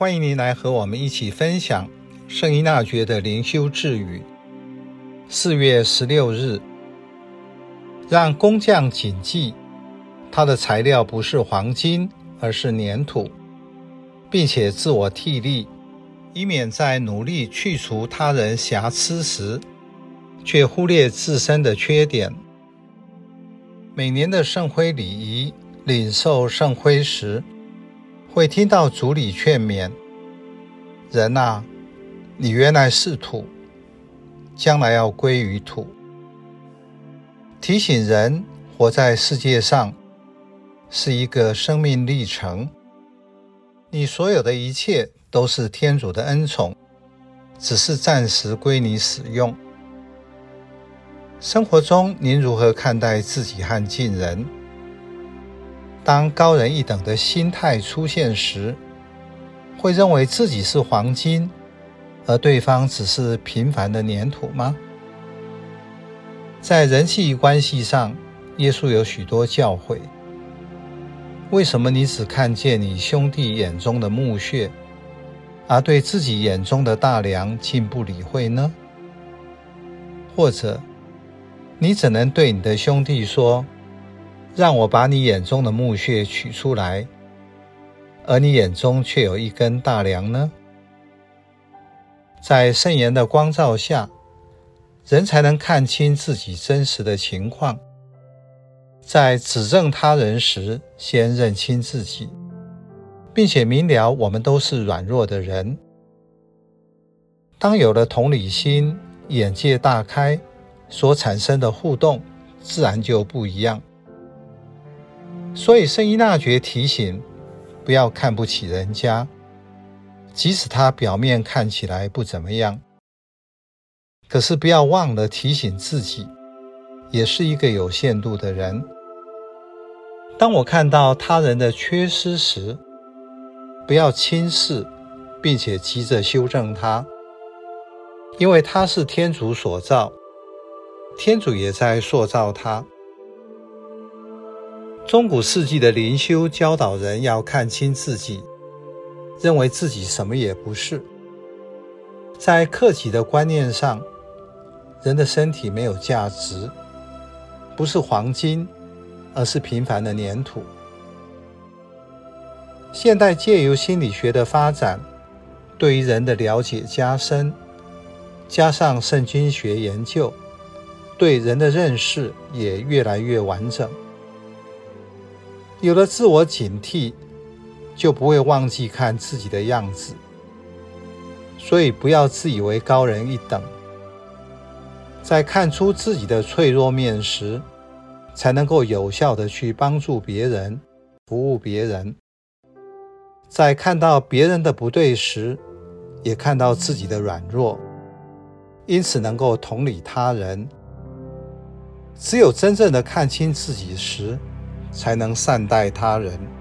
欢迎您来和我们一起分享圣依纳爵的灵修智语。四月十六日，让工匠谨记，他的材料不是黄金，而是粘土，并且自我替力，以免在努力去除他人瑕疵时，却忽略自身的缺点。每年的圣灰礼仪，领受圣灰时，会听到主礼劝勉：“人啊，你原来是土，将来要归于土。”提醒人活在世界上是一个生命历程。你所有的一切都是天主的恩宠，只是暂时归你使用。生活中，您如何看待自己和近人？当高人一等的心态出现时，会认为自己是黄金，而对方只是平凡的粘土吗？在人际关系上，耶稣有许多教诲。为什么你只看见你兄弟眼中的墓穴，而对自己眼中的大梁竟不理会呢？或者，你只能对你的兄弟说，让我把你眼中的木屑取出来，而你眼中却有一根大梁呢？在圣言的光照下，人才能看清自己真实的情况。在指正他人时，先认清自己，并且明了我们都是软弱的人。当有了同理心，眼界大开，所产生的互动自然就不一样。所以，圣依纳爵提醒：不要看不起人家，即使他表面看起来不怎么样。可是，不要忘了提醒自己，也是一个有限度的人。当我看到他人的缺失时，不要轻视，并且急着修正他，因为他是天主所造，天主也在塑造他。中古世纪的灵修教导人要看清自己，认为自己什么也不是。在克己的观念上，人的身体没有价值，不是黄金，而是平凡的粘土。现代借由心理学的发展，对于人的了解加深，加上圣经学研究，对人的认识也越来越完整。有了自我警惕，就不会忘记看自己的样子。所以不要自以为高人一等，在看出自己的脆弱面时，才能够有效的去帮助别人、服务别人。在看到别人的不对时，也看到自己的软弱，因此能够同理他人。只有真正的看清自己时，才能善待他人。